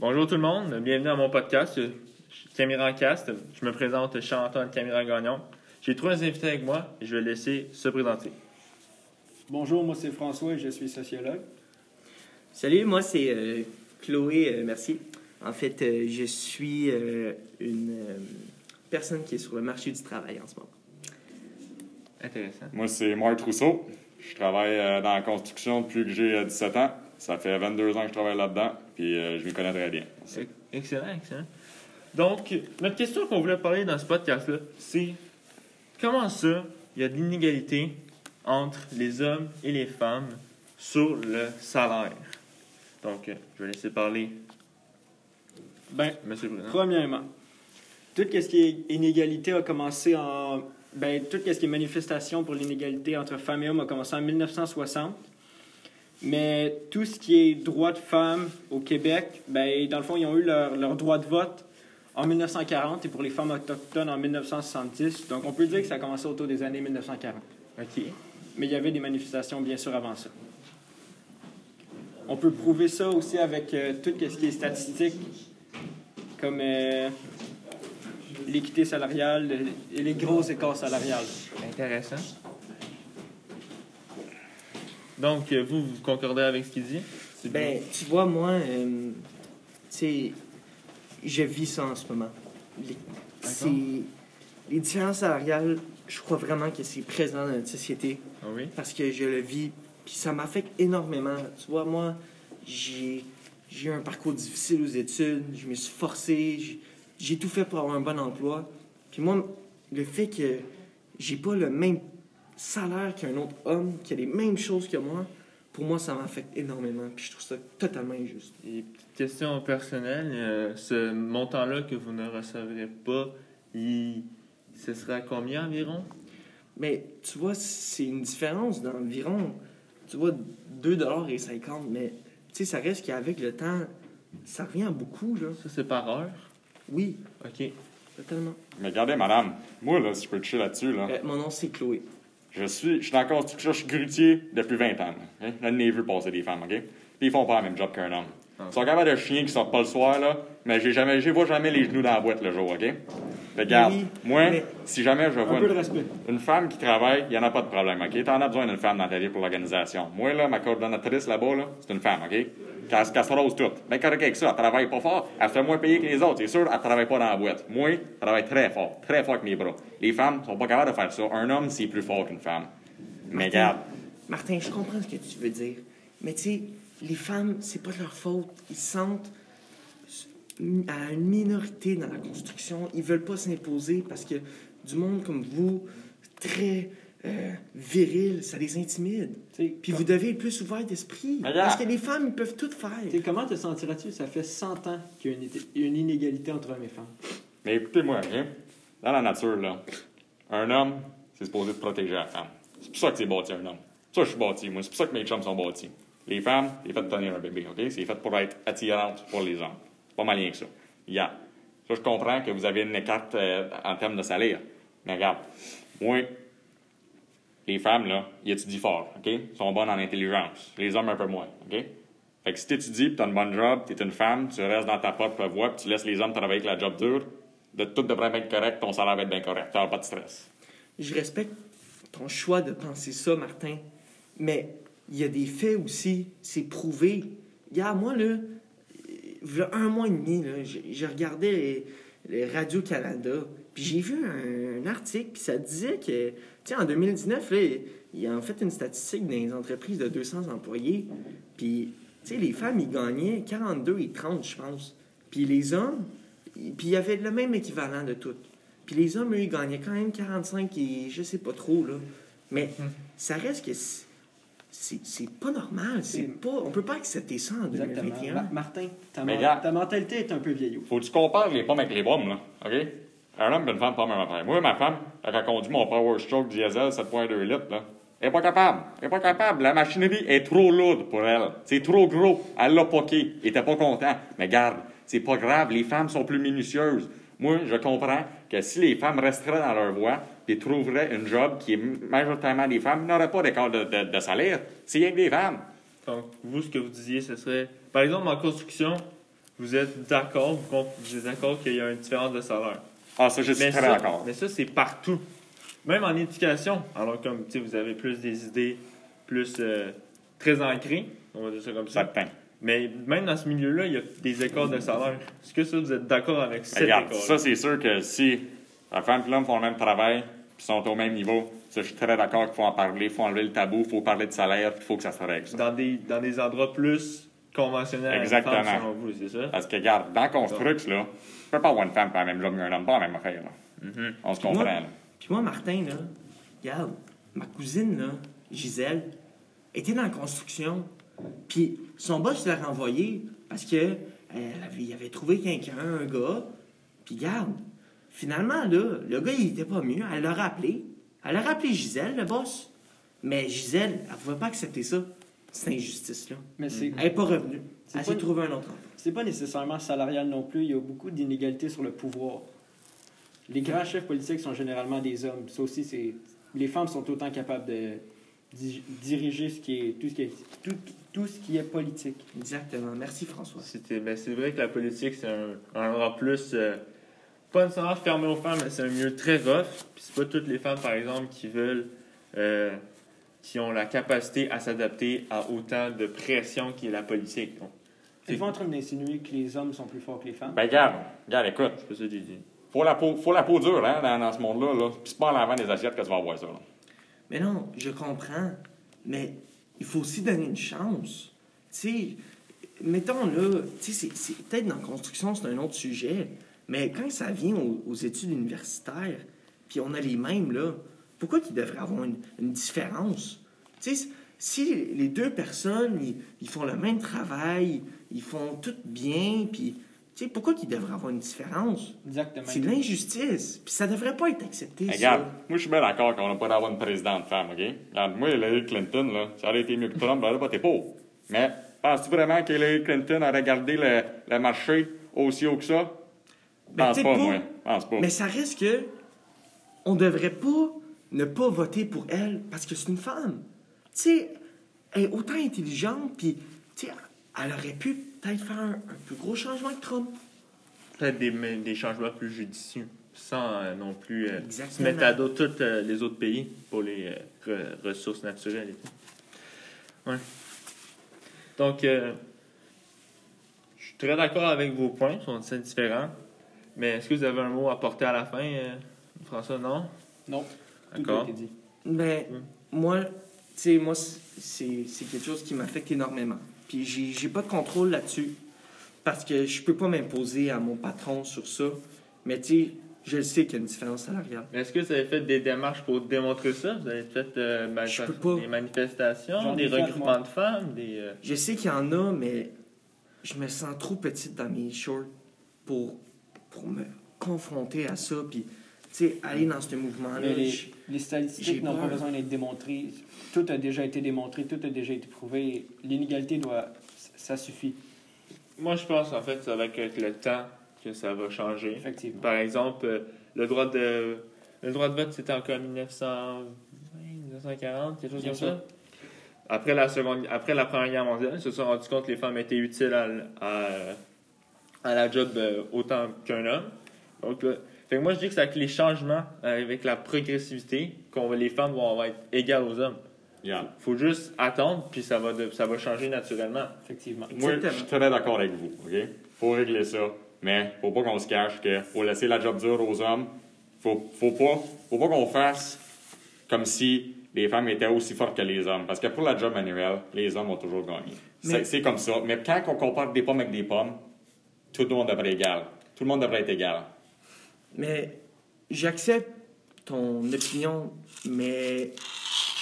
Bonjour tout le monde, bienvenue à mon podcast Caméra Cast. Je me présente Charles-Antoine Caméra Gagnon. J'ai trois invités avec moi et je vais laisser se présenter. Bonjour, moi c'est François et je suis sociologue. Salut, moi c'est euh, Chloé euh, Mercier. En fait, euh, je suis euh, une euh, personne qui est sur le marché du travail en ce moment. Intéressant. Moi, c'est Marc Rousseau. Je travaille euh, dans la construction depuis que j'ai euh, 17 ans. Ça fait 22 ans que je travaille là-dedans, puis euh, je m'y connais très bien. Ex- Excellent, excellent. Donc, notre question qu'on voulait parler dans ce podcast-là, c'est comment ça, il y a de l'inégalité entre les hommes et les femmes sur le salaire? Donc, euh, je vais laisser parler Ben, Monsieur le Président. premièrement, tout ce qui est inégalité a commencé en. Ben, tout ce qui est manifestation pour l'inégalité entre femmes et hommes a commencé en 1960. Mais tout ce qui est droit de femmes au Québec, ben, dans le fond, ils ont eu leur, leur droit de vote en 1940 et pour les femmes autochtones en 1970. Donc, on peut dire que ça a commencé autour des années 1940. OK. Mais il y avait des manifestations, bien sûr, avant ça. On peut prouver ça aussi avec euh, tout ce qui est statistique, comme euh, l'équité salariale le- et les gros écarts salariales. Intéressant. Donc, euh, vous, vous concordez avec ce qu'il dit? Ben, tu vois, moi, euh, tu sais, je vis ça en ce moment. Les, c'est- les différences salariales, je crois vraiment que c'est présent dans notre société Ah oui? parce que je le vis, puis ça m'affecte énormément. Tu vois, moi, j'ai j'ai eu un parcours difficile aux études, je me suis forcé, j'ai- j'ai tout fait pour avoir un bon emploi. Puis moi, le fait que j'ai pas le même salaire qu'un autre homme, qui a les mêmes choses que moi, pour moi, ça m'affecte énormément. Puis je trouve ça totalement injuste. Et petite question personnelle, euh, ce montant-là que vous ne recevrez pas, il... ce sera à combien environ? Mais tu vois, c'est une différence d'environ, tu vois, 2,50 mais tu sais, ça reste qu'avec le temps, ça revient à beaucoup, là. Ça, c'est par heure? Oui, OK. totalement. Mais regardez, madame, moi, là, si je peux toucher là-dessus, là, Euh, mon nom, c'est Chloé. Je suis, je suis construction, je suis grutier depuis 20 ans. Là, hein? J'en ai vu passer des femmes, OK? Puis ils font pas le même job qu'un homme. Ah. Ils sont capables de chiens qui sortent pas le soir, là, mais j'ai jamais, je vois jamais les genoux dans la boîte le jour, OK? Regarde, Oui, moi, si jamais je vois une femme qui travaille, il n'y en a pas de problème, OK? T'en as besoin d'une femme dans ta vie pour l'organisation. Moi, là, ma coordonnatrice là-bas, là, c'est une femme, OK? Se rose toute. Ben correct avec ça, elle travaille pas fort, elle se fait moins payer que les autres, c'est sûr, elle travaille pas dans la boîte. Moi, je travaille très fort, très fort avec mes bras. Les femmes sont pas capables de faire ça. Un homme, c'est plus fort qu'une femme. Mais regarde, Martin, je comprends ce que tu veux dire. Mais tu sais, les femmes, c'est pas de leur faute. Ils se sentent à une minorité dans la construction. Ils veulent pas s'imposer parce que du monde comme vous, très euh, viril, ça les intimide. Puis vous devez être plus ouvert d'esprit. Mais Parce que les femmes, ils peuvent tout faire. comment te sentiras-tu? Ça fait 100 ans qu'il y a une, inégalité entre hommes et femmes. mais écoutez-moi, OK? Dans la nature, là, un homme, c'est supposé de protéger la femme. C'est pour ça que c'est bâti un homme. C'est pour ça que je suis bâti, moi. C'est pour ça que mes chums sont bâtis. Les femmes, c'est fait de tenir un bébé, OK? C'est fait pour être attirante pour les hommes. C'est pas mal rien que ça. Regarde. Ça, je comprends que vous avez une écarte euh, en termes de salaire. Mais regarde, moi, les femmes, là, ils étudient fort, OK? Ils sont bonnes en intelligence. Les hommes, un peu moins, OK? Fait que si t'étudies, puis t'as une bonne job, t'es une femme, tu restes dans ta propre voie, puis tu laisses les hommes travailler avec la job dure, de tout devrait être correct, ton salaire va être bien correct. T'auras pas de stress. Je respecte ton choix de penser ça, Martin. Mais il y a des faits aussi. C'est prouvé. Regarde, moi, là, un mois et demi, là, je, je regardais les, les Radio-Canada, puis j'ai vu un, un article, puis ça disait que, sais, en 2019, là, il a en fait une statistique dans les entreprises de 200 employés, puis, tu sais, les femmes, ils gagnaient 42 et 30, je pense. Puis les hommes, ils- puis il y avait le même équivalent de tout. Puis les hommes, eux, ils gagnaient quand même 45 et je sais pas trop, là. Mais ça reste que c'est- pas normal. Pas, on peut pas accepter ça en Exactement. 2021. Ma- Martin, ta, mentalité est un peu vieillot. Faut que tu compares les pommes avec les pommes, là. OK? Un homme une femme, pas même. Moi, ma femme, elle a conduit mon Power Stroke diesel 7.2 litres, là. Elle est pas capable. Elle est pas capable. La machinerie est trop lourde pour elle. C'est trop gros. Elle l'a poqué. Elle était pas content. Mais garde, c'est pas grave. Les femmes sont plus minutieuses. Moi, je comprends que si les femmes resteraient dans leur voie et trouveraient une job qui est majoritairement des femmes, il n'aurait pas d'écart de, salaire. C'est rien que des femmes. Donc, vous, ce que vous disiez, ce serait, par exemple, en construction, vous êtes d'accord, vous êtes d'accord qu'il y a une différence de salaire. Ah, ça, je suis Mais très d'accord. mais ça, c'est partout. Même en éducation. Alors, comme tu sais, vous avez plus des idées plus euh, très ancrées, on va dire ça comme ça. Certain. Mais même dans ce milieu-là, il y a des écarts de salaire. Est-ce que ça, vous êtes d'accord avec cet Regarde, écart ça, c'est sûr que si la femme et l'homme font le même travail, puis sont au même niveau, ça, je suis très d'accord qu'il faut en parler, il faut enlever le tabou, il faut parler de salaire, il faut que ça se règle. ça. dans des, dans des endroits plus conventionnels Exactement. femme, selon vous, c'est ça? Parce que, regarde, dans Construx, là, tu peux pas avoir une femme faire la même job qu'un homme, pas la même affaire, là. Mhm. On se Puis comprend, moi- là. Puis moi, Martin, là, regarde, ma cousine, là, Gisèle, était dans la construction. Puis son boss l'a renvoyé parce que euh, elle avait, il avait trouvé quelqu'un, un gars. Puis regarde, finalement, là, le gars, il était pas mieux. Elle l'a rappelé. Elle a rappelé Gisèle, le boss. Mais Gisèle, elle pouvait pas accepter ça. Cette injustice-là. Mais c'est Elle n'est pas revenue. C'est Elle pas s'est une- trouvé un autre emploi. c'est pas nécessairement salarial non plus. Il y a beaucoup d'inégalités sur le pouvoir. Les grands chefs politiques sont généralement des hommes. Ça aussi, c'est les femmes sont autant capables de di- diriger ce qui est tout ce qui est tout, tout ce qui est politique. Exactement. Merci, François. C'était- ben, c'est vrai que la politique, c'est un, un endroit plus. euh, pas nécessairement fermé aux femmes, mais c'est un milieu très rough. Puis c'est pas toutes les femmes, par exemple, qui veulent. euh, qui ont la capacité à s'adapter à autant de pression qui est la politique. Donc, T'es pas en train d'insinuer que les hommes sont plus forts que les femmes? Ben, regarde, regarde, écoute, c'est pas ça que j'ai dit. faut la peau, faut la peau dure, hein, dans, dans ce monde-là, là. Puis c'est pas en lavant des assiettes que tu vas avoir ça, là. Mais non, je comprends. Mais il faut aussi donner une chance. Tu sais, mettons là, tu sais, c'est- c'est peut-être dans la construction, c'est un autre sujet. Mais quand ça vient aux, aux études universitaires, puis on a les mêmes là, pourquoi qu'il devrait avoir une, une différence? Tu sais, si les deux personnes, ils, ils font le même travail, ils font tout bien, puis tu sais, pourquoi qu'il devrait avoir une différence? Exactement. C'est de l'injustice, puis ça devrait pas être accepté. Regarde, moi, je suis bien d'accord qu'on n'a pas d'avoir une présidente femme, OK? Regarde, moi, Hillary Clinton, là, ça aurait été mieux que Trump, ben là, pas t'es pauvre. Mais penses-tu vraiment qu'Hillary Clinton aurait gardé le, le marché aussi haut que ça? Ben, pense pas. moi. Pense pas. Mais ça reste que on devrait pas ne pas voter pour elle parce que c'est une femme. Tu sais, elle est autant intelligente, puis tu sais, elle aurait pu peut-être faire un, un plus gros changement que Trump. Peut-être des, des changements plus judicieux, sans euh, non plus euh, se mettre à dos tous euh, les autres pays pour les euh, re- ressources naturelles et tout. Ouais. Donc, euh, je suis très d'accord avec vos points, ils sont assez différents. Mais est-ce que vous avez un mot à porter à la fin, euh, François? Non? Non, tout a D'accord. été dit. Ben, moi, tu sais, moi, c'est c'est quelque chose qui m'affecte énormément. Puis j'ai j'ai pas de contrôle là-dessus parce que je peux pas m'imposer à mon patron sur ça. Mais tu sais, je le sais qu'il y a une différence salariale. Mais Est-ce que vous avez fait des démarches pour démontrer ça? Vous avez fait euh, ma- Je peux pas. des manifestations, J'en des regroupements de femmes, des... euh, Je sais qu'il y en a, mais je me sens trop petite dans mes shorts pour, pour me confronter à ça. Puis, sais, aller dans ce mouvement-là. Les, statistiques n'ont pas besoin d'être démontrées. Tout a déjà été démontré, tout a déjà été prouvé. L'inégalité doit. Ça suffit, Moi, je pense, en fait, ça va être avec le temps que ça va changer. effectivement. Par exemple, euh, le droit de le droit de vote, c'était encore en 1920, 1940, quelque chose Bien comme sûr. ça. Après la, seconde, après la Première Guerre mondiale, ils se sont rendus compte que les femmes étaient utiles à, à, à la job euh, autant qu'un homme. Donc, là, fait que moi, je dis que c'est avec les changements, euh, avec la progressivité, qu'on va, les femmes vont être égales aux hommes. Regarde. faut juste attendre, puis ça va, de- ça va changer naturellement. effectivement. Moi, je suis très d'accord avec vous, OK? Faut régler ça, mais faut pas qu'on se cache que faut laisser la job dure aux hommes. Faut, faut pas, faut pas qu'on fasse comme si les femmes étaient aussi fortes que les hommes. Parce que pour la job manuelle, les hommes ont toujours gagné. Mais- c'est comme ça. Mais quand on compare des pommes avec des pommes, tout le monde devrait être égal. Tout le monde devrait être égal. Mais j'accepte ton opinion, mais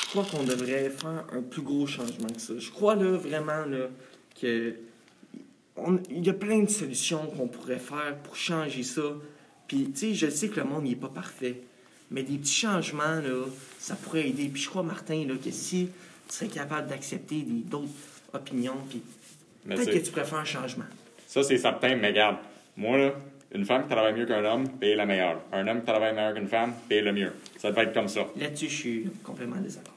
je crois qu'on devrait faire un plus gros changement que ça. Je crois là vraiment là, que il y a plein de solutions qu'on pourrait faire pour changer ça. Puis tu sais, je sais que le monde n'est pas parfait, mais des petits changements là, ça pourrait aider. Puis je crois Martin là que si tu serais capable d'accepter d'autres opinions, puis peut-être que tu pourrais faire un changement. Ça, c'est certain, mais regarde, moi, là, une femme qui travaille mieux qu'un homme, paye la meilleure. Un homme qui travaille meilleur qu'une femme, paye le mieux. Ça devrait être comme ça. Là-dessus, je suis complètement en désaccord.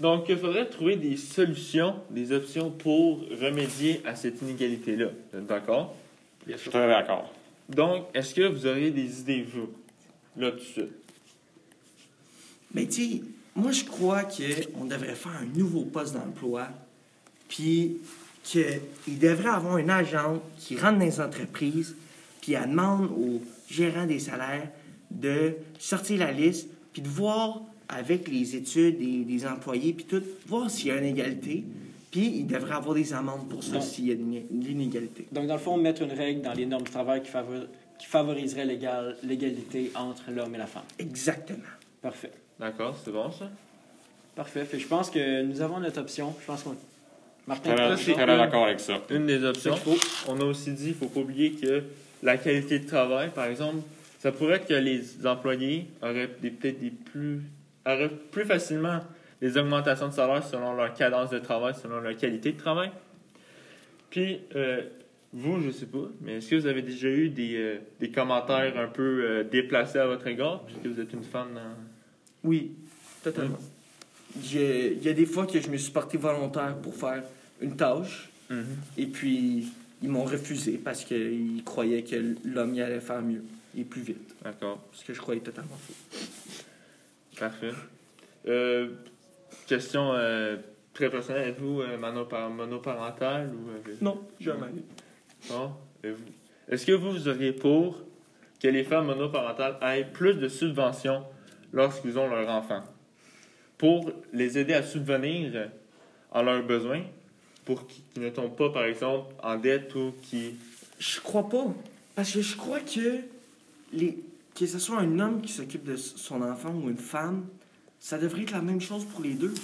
Donc, il faudrait trouver des solutions, des options pour remédier à cette inégalité-là. Vous êtes D'accord? Je suis très d'accord. Donc, est-ce que vous auriez des idées, vous, là, tout de suite? Mais tu sais, moi, je crois qu'on devrait faire un nouveau poste d'emploi, puis qu'il devrait avoir un agent qui rentre dans les entreprises, puis elle demande aux gérants des salaires de sortir la liste, puis de voir avec les études des, des employés, puis tout, voir s'il y a une égalité, puis il devrait avoir des amendes pour ça s'il y a une une inégalité. Donc, dans le fond, mettre une règle dans les normes du travail qui, favor- qui favoriserait l'égal- l'égalité entre l'homme et la femme. Exactement. Parfait. D'accord, c'est bon, ça? Parfait. Fait je pense que nous avons notre option. Je pense qu'on. Martin, très une- d'accord avec ça. Une des options. On a aussi dit qu'il ne faut pas oublier que la qualité de travail, par exemple, ça pourrait être que les employés auraient peut-être des plus. auraient plus facilement des augmentations de salaire selon leur cadence de travail, selon leur qualité de travail. Puis, euh, vous, je sais pas, mais est-ce que vous avez déjà eu des, euh, des commentaires un peu euh, déplacés à votre égard, puisque vous êtes une femme dans. Oui, totalement. J'ai- Il y a des fois que je me suis porté volontaire pour faire une tâche, et puis ils m'ont refusé parce qu'ils croyaient que l'homme y allait faire mieux et plus vite. D'accord. Ce que je croyais totalement faux. Parfait. Euh, question euh, très personnelle. Êtes-vous euh, monopar- monoparental ou avez- Non, jamais. Bon, et vous? Est-ce que vous, vous auriez pour que les femmes monoparentales aient plus de subventions lorsqu'ils ont leur enfant? Pour les aider à subvenir euh, à leurs besoins pour qu'ils ne tombent pas, par exemple, en dette ou qui. Je crois pas. Parce que je crois que les... que ce soit un homme qui s'occupe de son enfant ou une femme, ça devrait être la même chose pour les deux.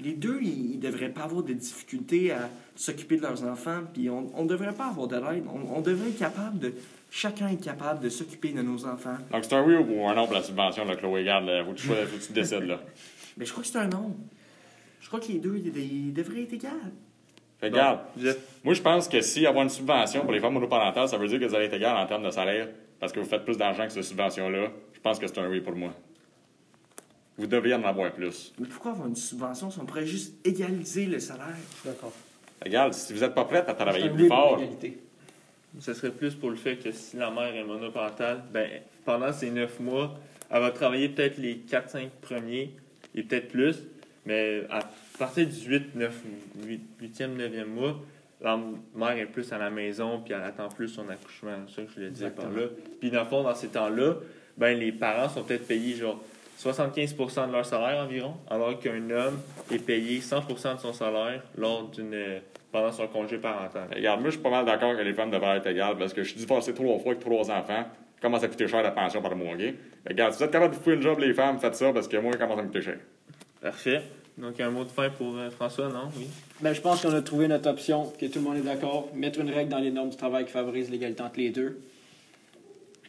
Les deux, ils, ils devraient pas avoir de difficultés à s'occuper de leurs enfants, puis on ne devrait pas avoir de l'aide. On, on devrait être capable de... Chacun est capable de s'occuper de nos enfants. Donc, c'est un oui ou un non pour la subvention, là, Chloé? Regarde, là, faut que tu, faut que tu décides, là. Mais je crois que c'est un non. Je crois que les deux, ils, ils devraient être égaux. Fait regarde, moi, je pense que si avoir une subvention pour les femmes monoparentales, ça veut dire que vous allez être égal en termes de salaire parce que vous faites plus d'argent que cette subvention-là. Je pense que c'est un oui pour moi. Vous devriez en avoir plus. Mais pourquoi avoir une subvention si on pourrait juste égaliser le salaire? D'accord. Regarde, si vous n'êtes pas prête à travailler C'est un plus fort. Ce serait plus pour le fait que si la mère est monoparentale, ben, pendant ces neuf mois, elle va travailler peut-être les 4-5 premiers et peut-être plus, mais à partir du 8, 9, 8, 8e, 9e mois, la mère est plus à la maison puis elle attend plus son accouchement. C'est ça que je voulais dire par là. Puis dans le fond, dans ces temps-là, ben, les parents sont peut-être payés genre 75% de leur salaire environ, alors qu'un homme est payé 100% de son salaire lors d'une pendant son congé parental. regarde, moi, je suis pas mal d'accord que les femmes devraient être égales parce que je suis divorcé trois fois avec trois enfants. Commence à coûter cher la pension par mois, OK? Regarde, si vous êtes capable de trouver une job, les femmes, faites ça parce que moi, il commence à me coûter cher. Parfait. Donc, un mot de fin pour euh, François, non? Oui. Ben, je pense qu'on a trouvé notre option, que tout le monde est d'accord. Mettre une règle dans les normes du travail qui favorise l'égalité entre les deux.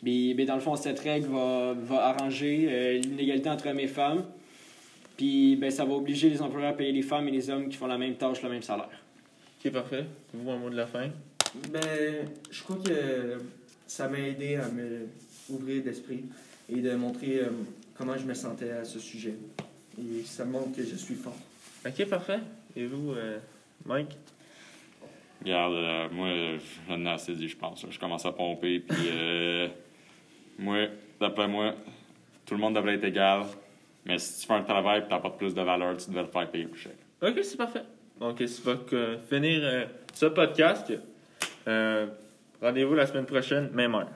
Puis, ben, dans le fond, cette règle va, va arranger euh, l'inégalité entre hommes et femmes. Puis, ben, ça va obliger les employeurs à payer les femmes et les hommes qui font la même tâche le même salaire. Ok, parfait. Vous, un mot de la fin? Ben, je crois que ça m'a aidé à me ouvrir d'esprit et de montrer euh, comment je me sentais à ce sujet. Et ça montre que je suis fort. Ok, parfait. Et vous, euh, Mike? Regarde, euh, moi, j'en ai assez dit, je pense. Je commence à pomper, puis euh, moi, d'après moi, tout le monde devrait être égal. Mais si tu fais un travail et tu n'apportes plus de valeur, tu devrais le faire payer plus cher. Ok, c'est parfait. Donc, c'est va euh, finir euh, ce podcast. Euh, Rendez-vous la semaine prochaine, même heure.